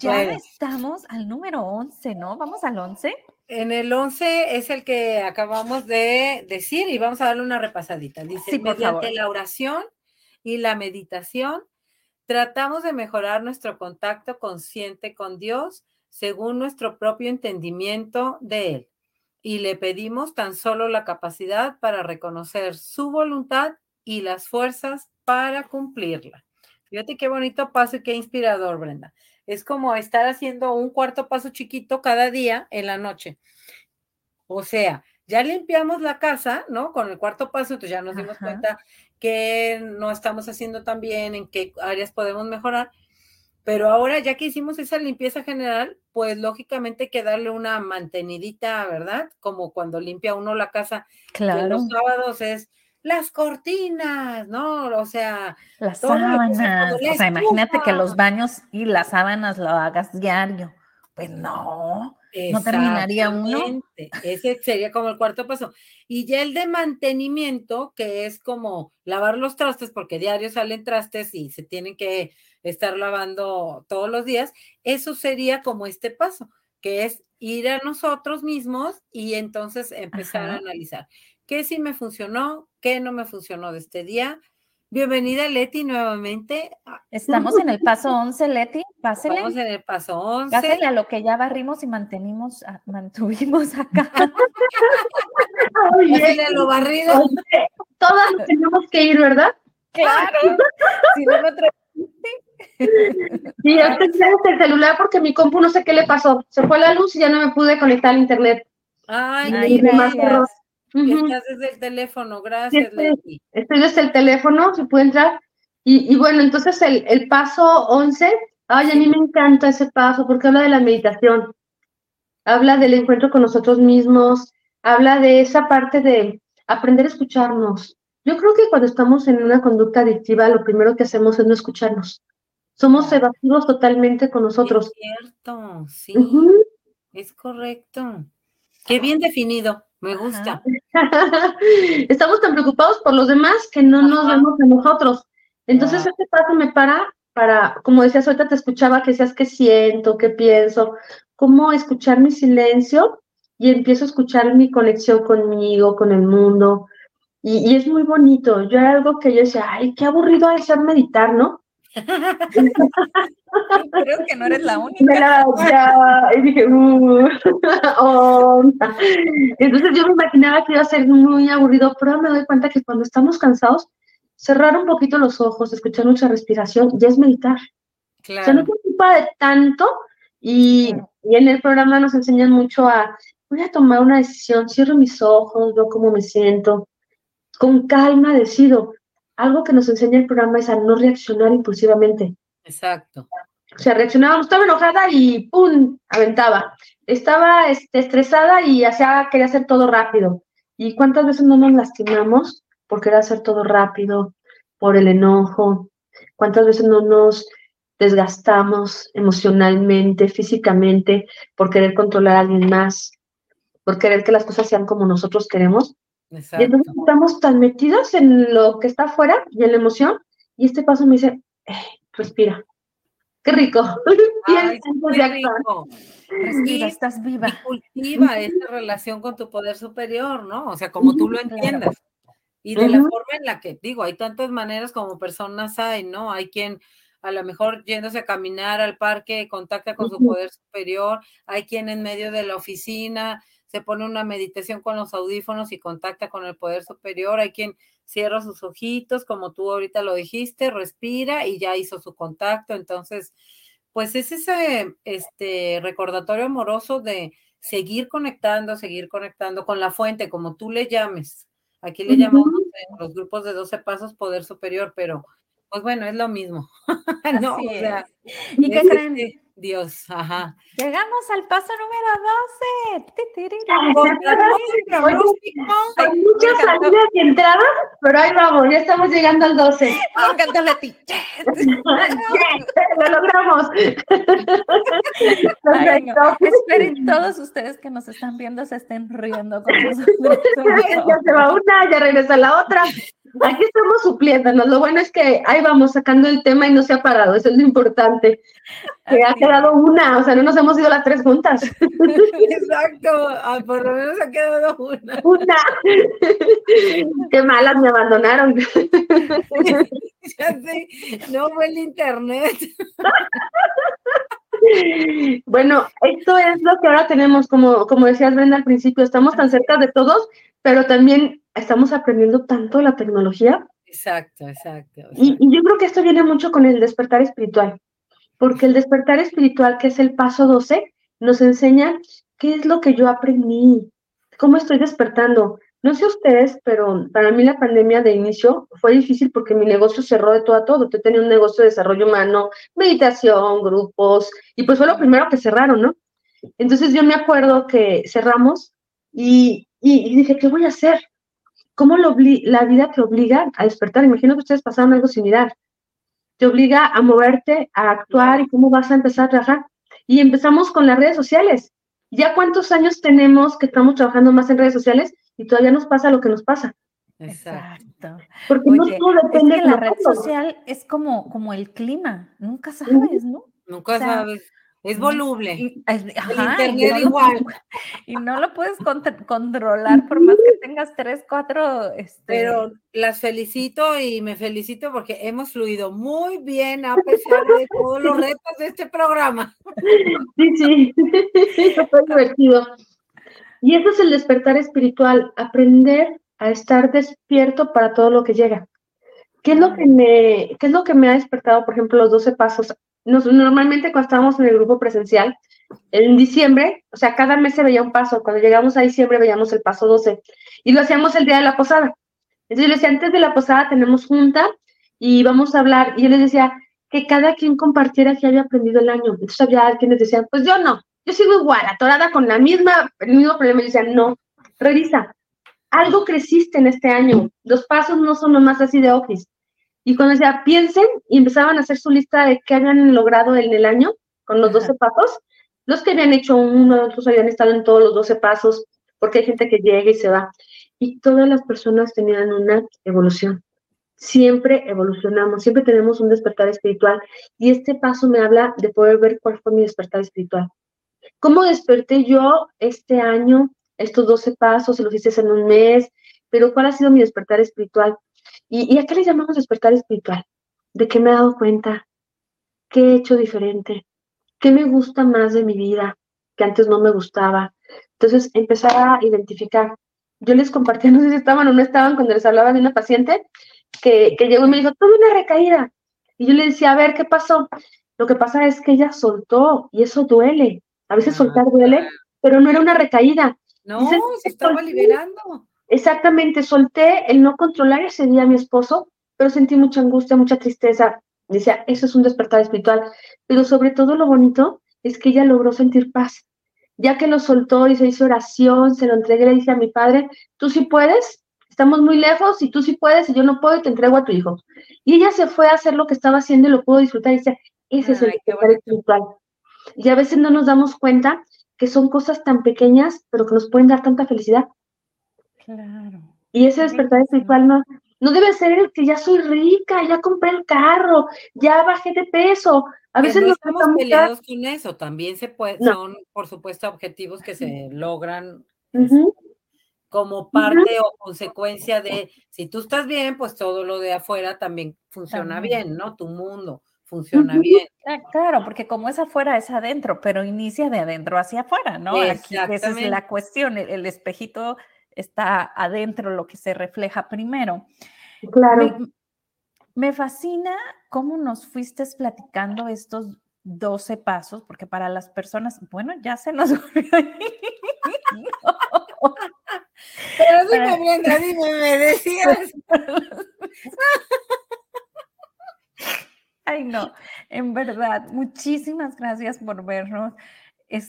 ya estamos al número 11, ¿no? Vamos al 11. En el 11 es el que acabamos de decir y vamos a darle una repasadita. Dice, mediante la oración y la meditación, tratamos de mejorar nuestro contacto consciente con Dios según nuestro propio entendimiento de Él. Y le pedimos tan solo la capacidad para reconocer su voluntad y las fuerzas para cumplirla. Fíjate qué bonito paso y qué inspirador, Brenda es como estar haciendo un cuarto paso chiquito cada día en la noche. O sea, ya limpiamos la casa, ¿no? Con el cuarto paso, entonces ya nos dimos cuenta que no estamos haciendo tan bien, en qué áreas podemos mejorar. Pero ahora, ya que hicimos esa limpieza general, pues lógicamente hay que darle una mantenidita, ¿verdad? Como cuando limpia uno la casa. Claro. los sábados es las cortinas, ¿no? O sea, las sábanas. O sea, imagínate que los baños y las sábanas lo hagas diario. Pues no, no terminaría uno. Ese sería como el cuarto paso. Y ya el de mantenimiento, que es como lavar los trastes, porque diario salen trastes y se tienen que estar lavando todos los días, eso sería como este paso, que es ir a nosotros mismos y entonces empezar a analizar qué sí me funcionó, qué no me funcionó de este día. Bienvenida Leti nuevamente. Estamos en el paso 11, Leti, pásele. Estamos en el paso 11. Pásele a lo que ya barrimos y mantenimos, mantuvimos acá. Pásele a lo barrido. Todas tenemos que ir, ¿verdad? Claro. si no, no Sí, es el celular porque mi compu no sé qué le pasó. Se fue la luz y ya no me pude conectar al internet. Ay, Ay gracias. Estás desde el teléfono, gracias, estoy, Estoy desde el teléfono, se puede entrar. Y, bueno, entonces el, el, paso 11, ay, a mí me encanta ese paso porque habla de la meditación, habla del encuentro con nosotros mismos, habla de esa parte de aprender a escucharnos. Yo creo que cuando estamos en una conducta adictiva, lo primero que hacemos es no escucharnos. Somos evasivos totalmente con nosotros. Es cierto, sí, es correcto. Qué bien definido. Me gusta. Estamos tan preocupados por los demás que no nos vemos a nosotros. Entonces, este paso me para para, como decías, ahorita te escuchaba que decías que siento, que pienso, cómo escuchar mi silencio y empiezo a escuchar mi conexión conmigo, con el mundo. Y, es muy bonito. Yo era algo que yo decía, ay, qué aburrido de ser meditar, ¿no? Creo que no eres la única. y dije, uh, oh". Entonces yo me imaginaba que iba a ser muy aburrido, pero me doy cuenta que cuando estamos cansados, cerrar un poquito los ojos, escuchar nuestra respiración, ya es meditar. Claro. O sea, no se ocupa de tanto y, y, en el programa nos enseñan mucho a, voy a tomar una decisión, cierro mis ojos, veo cómo me siento, con calma decido. Algo que nos enseña el programa es a no reaccionar impulsivamente. Exacto. O sea, reaccionábamos, estaba enojada y ¡pum! aventaba. Estaba este, estresada y hacía, quería hacer todo rápido. ¿Y cuántas veces no nos lastimamos por querer hacer todo rápido, por el enojo? ¿Cuántas veces no nos desgastamos emocionalmente, físicamente, por querer controlar a alguien más, por querer que las cosas sean como nosotros queremos? Y entonces estamos tan metidos en lo que está afuera y en la emoción, y este paso me dice, eh, respira. Qué rico. Ay, qué rico. Respira, estás viva. Y cultiva esa relación con tu poder superior, ¿no? O sea, como tú lo entiendas. Y de la forma en la que, digo, hay tantas maneras como personas hay, ¿no? Hay quien a lo mejor yéndose a caminar al parque contacta con su poder superior, hay quien en medio de la oficina se pone una meditación con los audífonos y contacta con el poder superior. Hay quien cierra sus ojitos, como tú ahorita lo dijiste, respira y ya hizo su contacto. Entonces, pues es ese este recordatorio amoroso de seguir conectando, seguir conectando con la fuente, como tú le llames. Aquí le llamamos en los grupos de 12 pasos poder superior, pero pues bueno, es lo mismo. no, o sea, ¿Y qué creen? Este, Dios, ajá. Llegamos al paso número 12. Hay muchas salidas y entradas, pero ahí vamos, ya estamos llegando al 12. Me ti. Lo logramos. Esperen todos ustedes que nos están viendo se estén riendo con nosotros. ya se va una, ya regresa la otra. Aquí estamos supliéndonos. Lo bueno es que ahí vamos sacando el tema y no se ha parado. Eso es lo importante. Que ha quedado una, o sea, no nos hemos ido las tres juntas. Exacto. Ah, por lo menos ha quedado una. Una. Qué malas me abandonaron. ya sé, no fue el internet. Bueno, esto es lo que ahora tenemos, como, como decías Brenda al principio, estamos tan cerca de todos, pero también estamos aprendiendo tanto la tecnología. Exacto, exacto. Y, yo creo que esto viene mucho con el despertar espiritual, porque el despertar espiritual, que es el paso 12, nos enseña qué es lo que yo aprendí, cómo estoy despertando. No sé ustedes, pero para mí la pandemia de inicio fue difícil porque mi negocio cerró de todo a todo. Yo tenía un negocio de desarrollo humano, meditación, grupos, y pues fue lo primero que cerraron, ¿no? Entonces yo me acuerdo que cerramos y, y, dije, ¿qué voy a hacer? ¿Cómo lo la vida te obliga a despertar? Imagino que ustedes pasaron algo similar. Te obliga a moverte, a actuar y cómo vas a empezar a trabajar. Y empezamos con las redes sociales. ¿Ya cuántos años tenemos que estamos trabajando más en redes sociales y todavía nos pasa lo que nos pasa? Exacto. Porque no todo depende de la red social es como, como el clima, nunca sabes, ¿no? Nunca sabes. Es voluble. Y, internet igual. Y no lo puedes controlar por más que tengas tres, cuatro. Este... Pero las felicito y me felicito porque hemos fluido muy bien a pesar de todos los retos de este programa. Sí, sí. Fue divertido. Y eso es el despertar espiritual, aprender a estar despierto para todo lo que llega. ¿Qué es lo que me, qué es lo que me ha despertado, por ejemplo, los 12 pasos? Normalmente cuando estábamos en el grupo presencial, en diciembre, o sea, cada mes se veía un paso. Cuando llegamos a diciembre veíamos el paso 12 y lo hacíamos el día de la posada. Entonces yo les decía, antes de la posada tenemos junta y vamos a hablar. Y yo les decía que cada quien compartiera que había aprendido el año. Entonces había quienes decían, pues yo no, yo sigo igual, atorada con la misma, el mismo problema. Y decían, no, revisa, algo creciste en este año. Los pasos no son nomás así de office. Y cuando decía, piensen y empezaban a hacer su lista de qué habían logrado en el año con los 12 pasos, los que habían hecho uno, otros habían estado en todos los 12 pasos, porque hay gente que llega y se va. Y todas las personas tenían una evolución. Siempre evolucionamos, siempre tenemos un despertar espiritual. Y este paso me habla de poder ver cuál fue mi despertar espiritual. ¿Cómo desperté yo este año? Estos 12 pasos, se los hice en un mes, pero ¿cuál ha sido mi despertar espiritual? ¿Y, ¿Y a qué le llamamos despertar espiritual? ¿De qué me he dado cuenta? ¿Qué he hecho diferente? ¿Qué me gusta más de mi vida que antes no me gustaba? Entonces, empezar a identificar. Yo les compartí, no sé si estaban o no estaban, cuando les hablaba de una paciente que, que llegó y me dijo, tuve una recaída. Y yo le decía, a ver, ¿qué pasó? Lo que pasa es que ella soltó y eso duele. A veces ah, soltar duele, pero no era una recaída. No, se estaba liberando. Exactamente, solté el no controlar ese día a mi esposo, pero sentí mucha angustia, mucha tristeza. Decía, eso es un despertar espiritual. Pero sobre todo lo bonito es que ella logró sentir paz. Ya que lo soltó y se hizo oración, se lo entregué, le dije a mi padre, tú sí puedes, estamos muy lejos y tú sí puedes y yo no puedo y te entrego a tu hijo. Y ella se fue a hacer lo que estaba haciendo y lo pudo disfrutar y dice, ese es el despertar espiritual. Y a veces no nos damos cuenta que son cosas tan pequeñas, pero que nos pueden dar tanta felicidad. Claro. Y ese despertar espiritual no, no debe ser el que ya soy rica, ya compré el carro, ya bajé de peso. A veces no estamos peleados con eso, también se puede, son, por supuesto, objetivos que se logran este, como parte o consecuencia de, si tú estás bien, pues todo lo de afuera también funciona bien, ¿no? Tu mundo funciona bien. Ah, claro, porque como es afuera, es adentro, pero inicia de adentro hacia afuera, ¿no? Aquí esa es la cuestión, el, espejito está adentro, lo que se refleja primero. Claro. Me, fascina cómo nos fuiste platicando estos 12 pasos, porque para las personas, bueno, ya se nos Pero dime, Brenda, dime, me decías. Ay, no, en verdad, muchísimas gracias por vernos.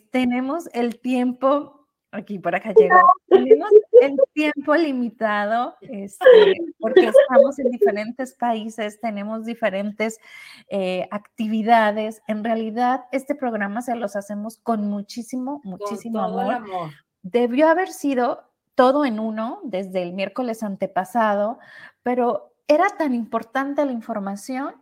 tenemos el tiempo, aquí por acá llegó, tenemos el tiempo limitado, este, porque estamos en diferentes países, tenemos diferentes eh, actividades. En realidad, este programa se los hacemos con muchísimo, muchísimo amor. amor. Debió haber sido todo en uno desde el miércoles antepasado, pero era tan importante la información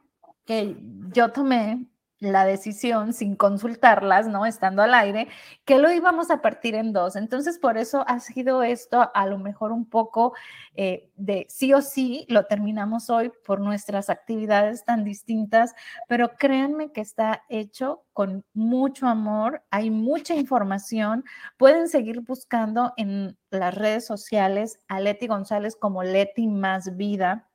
que yo tomé la decisión sin consultarlas, ¿no? Estando al aire, que lo íbamos a partir en dos. Entonces, por eso ha sido esto a lo mejor un poco eh, de sí o sí, lo terminamos hoy por nuestras actividades tan distintas, pero créanme que está hecho con mucho amor, hay mucha información. Pueden seguir buscando en las redes sociales a Leti González como Leti Más Vida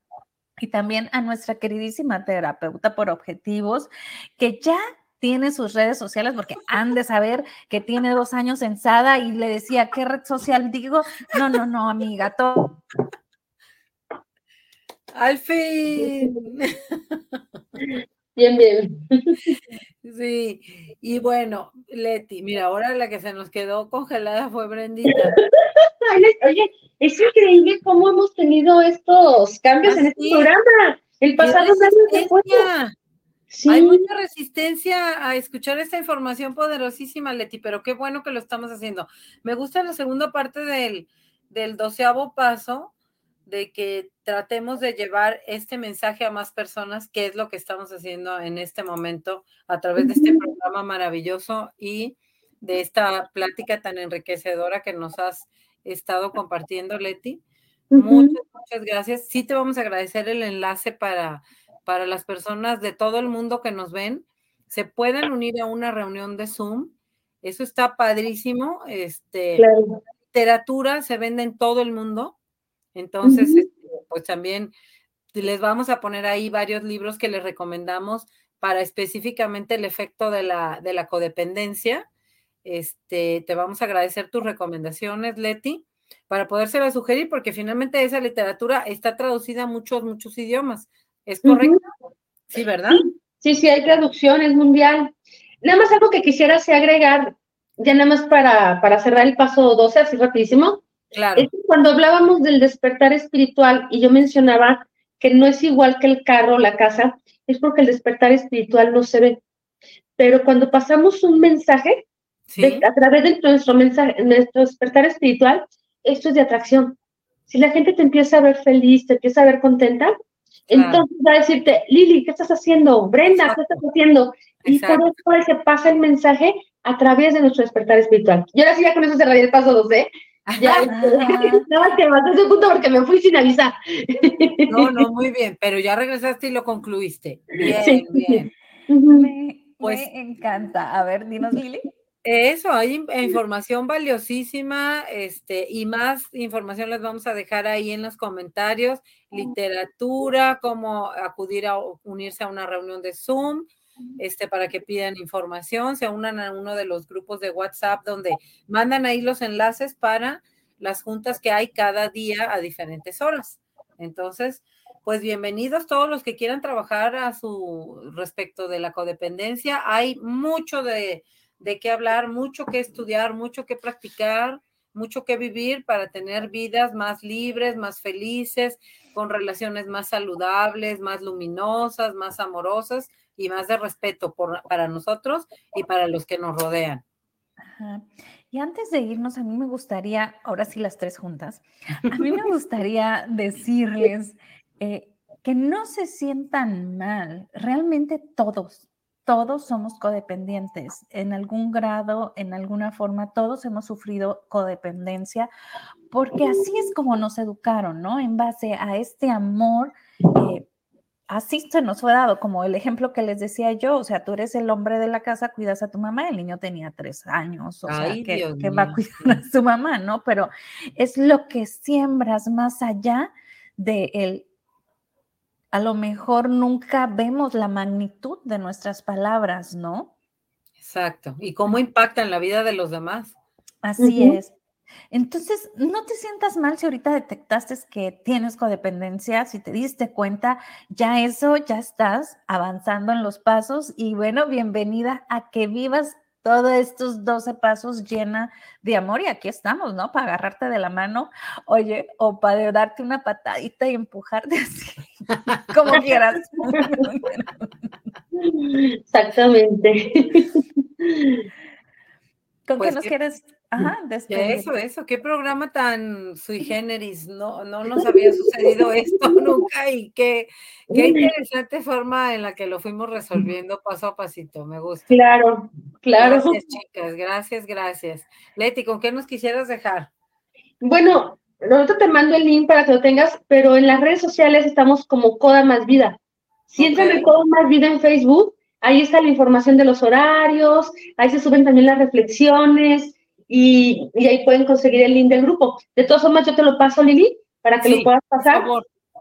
y también a nuestra queridísima terapeuta por objetivos, que ya tiene sus redes sociales, porque han de saber que tiene dos años en SADA y le decía, ¿qué red social digo? No, no, no, amiga, todo. Al fin. Bien, bien. Sí, y bueno, Leti, mira, ahora la que se nos quedó congelada fue Brendita. Oye, es increíble cómo hemos tenido estos cambios en este programa. El pasado año sí. Hay mucha resistencia a escuchar esta información poderosísima, Leti, pero qué bueno que lo estamos haciendo. Me gusta la segunda parte del, del doceavo paso, de que tratemos de llevar este mensaje a más personas, que es lo que estamos haciendo en este momento a través de este programa maravilloso y de esta plática tan enriquecedora que nos has estado compartiendo, Leti. Muchas, muchas gracias. Sí te vamos a agradecer el enlace para, para las personas de todo el mundo que nos ven. Se pueden unir a una reunión de Zoom. Eso está padrísimo. Este, literatura se vende en todo el mundo. Entonces, este, pues también les vamos a poner ahí varios libros que les recomendamos para específicamente el efecto de la, de la codependencia. Este, te vamos a agradecer tus recomendaciones, Leti, para podérsela sugerir, porque finalmente esa literatura está traducida a muchos, muchos idiomas. ¿Es correcto? Sí, ¿verdad? Sí, sí, hay traducciones mundial. Nada más algo que quisiera agregar, ya nada más para, para cerrar el paso 12, así rapidísimo. Claro. cuando hablábamos del despertar espiritual y yo mencionaba que no es igual que el carro, la casa, es porque el despertar espiritual no se ve. Pero cuando pasamos un mensaje, a través de nuestro mensaje, nuestro despertar espiritual, esto es de atracción. Si la gente te empieza a ver feliz, te empieza a ver contenta, entonces va a decirte, Lili, ¿qué estás haciendo? Brenda, ¿qué estás haciendo? Y por eso se pasa el mensaje a través de nuestro despertar espiritual. Y ahora sí, ya con eso cerraría el paso 12. ¿eh? Ya, nada que ese punto porque me fui sin avisar. No, no, muy bien, pero ya regresaste y lo concluiste. Bien, bien. Me, pues, me encanta. A ver, dinos, Lili. Eso, hay información valiosísima, este, y más información les vamos a dejar ahí en los comentarios, literatura, cómo acudir a unirse a una reunión de Zoom, este, para que pidan información, se unan a uno de los grupos de WhatsApp donde mandan ahí los enlaces para las juntas que hay cada día a diferentes horas. Entonces, pues bienvenidos todos los que quieran trabajar a su respecto de la codependencia. Hay mucho de de qué hablar, mucho que estudiar, mucho que practicar, mucho que vivir para tener vidas más libres, más felices, con relaciones más saludables, más luminosas, más amorosas y más de respeto para nosotros y para los que nos rodean. Y antes de irnos, a mí me gustaría, ahora sí las tres juntas, a mí me gustaría decirles eh, que no se sientan mal, realmente todos, todos somos codependientes. En algún grado, en alguna forma, todos hemos sufrido codependencia, porque así es como nos educaron, ¿no? En base a este amor. Eh, así se nos fue dado, como el ejemplo que les decía yo, o sea, tú eres el hombre de la casa, cuidas a tu mamá, el niño tenía tres años, o sea, que, va a cuidar a su mamá, ¿no? Pero es lo que siembras más allá de el a lo mejor nunca vemos la magnitud de nuestras palabras, ¿no? Exacto. Y cómo impactan la vida de los demás. Así es. Entonces, no te sientas mal si ahorita detectaste que tienes codependencia, si te diste cuenta, ya eso, ya estás avanzando en los pasos y bueno, bienvenida a que vivas todos estos 12 pasos llena de amor y aquí estamos, ¿no? Para agarrarte de la mano, oye, o para darte una patadita y empujarte así, como quieras. Exactamente. ¿Con qué pues nos quieres Ajá, Eso, eso, qué programa tan sui generis, no, no nos había sucedido esto nunca y qué, qué interesante forma en la que lo fuimos resolviendo paso a pasito, me gusta. Claro, claro. Gracias, chicas, gracias, gracias. Leti, ¿con qué nos quisieras dejar? Bueno, ahorita te mando el link para que lo tengas, pero en las redes sociales estamos como Coda Más Vida. Si entran en Coda Más Vida en Facebook, ahí está la información de los horarios, ahí se suben también las reflexiones, y, ahí pueden conseguir el link del grupo. De todas formas, yo te lo paso, Lili, para que lo puedas pasar,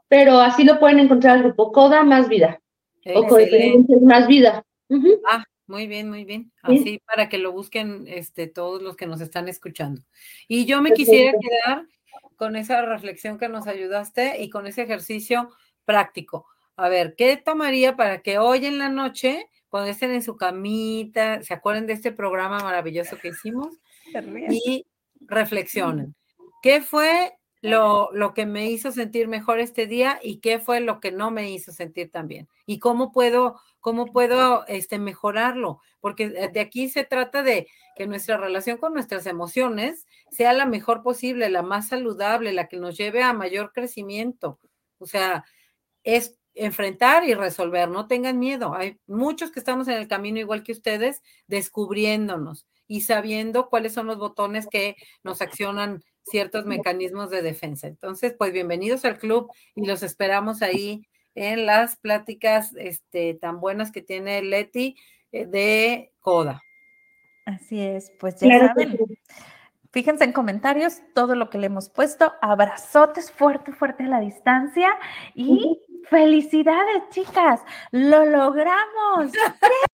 pero así lo pueden encontrar el grupo Coda Más Vida. O Codependencia Más Vida. Ah, muy bien, muy bien. Así para que lo busquen este, todos los que nos están escuchando. Y yo me quisiera quedar con esa reflexión que nos ayudaste y con ese ejercicio práctico. A ver, ¿qué tomaría para que hoy en la noche, cuando estén en su camita, se acuerden de este programa maravilloso que hicimos? Y reflexionen. ¿Qué fue lo, lo, que me hizo sentir mejor este día y qué fue lo que no me hizo sentir tan bien? ¿Y cómo puedo, cómo puedo este, mejorarlo? Porque de aquí se trata de que nuestra relación con nuestras emociones sea la mejor posible, la más saludable, la que nos lleve a mayor crecimiento. O sea, es enfrentar y resolver, no tengan miedo. Hay muchos que estamos en el camino igual que ustedes, descubriéndonos y sabiendo cuáles son los botones que nos accionan ciertos mecanismos de defensa. Entonces, pues bienvenidos al club y los esperamos ahí en las pláticas este, tan buenas que tiene Leti eh, de Coda. Así es, pues ya saben. Fíjense en comentarios todo lo que le hemos puesto. Abrazotes fuerte, fuerte a la distancia y felicidades, chicas. Lo logramos.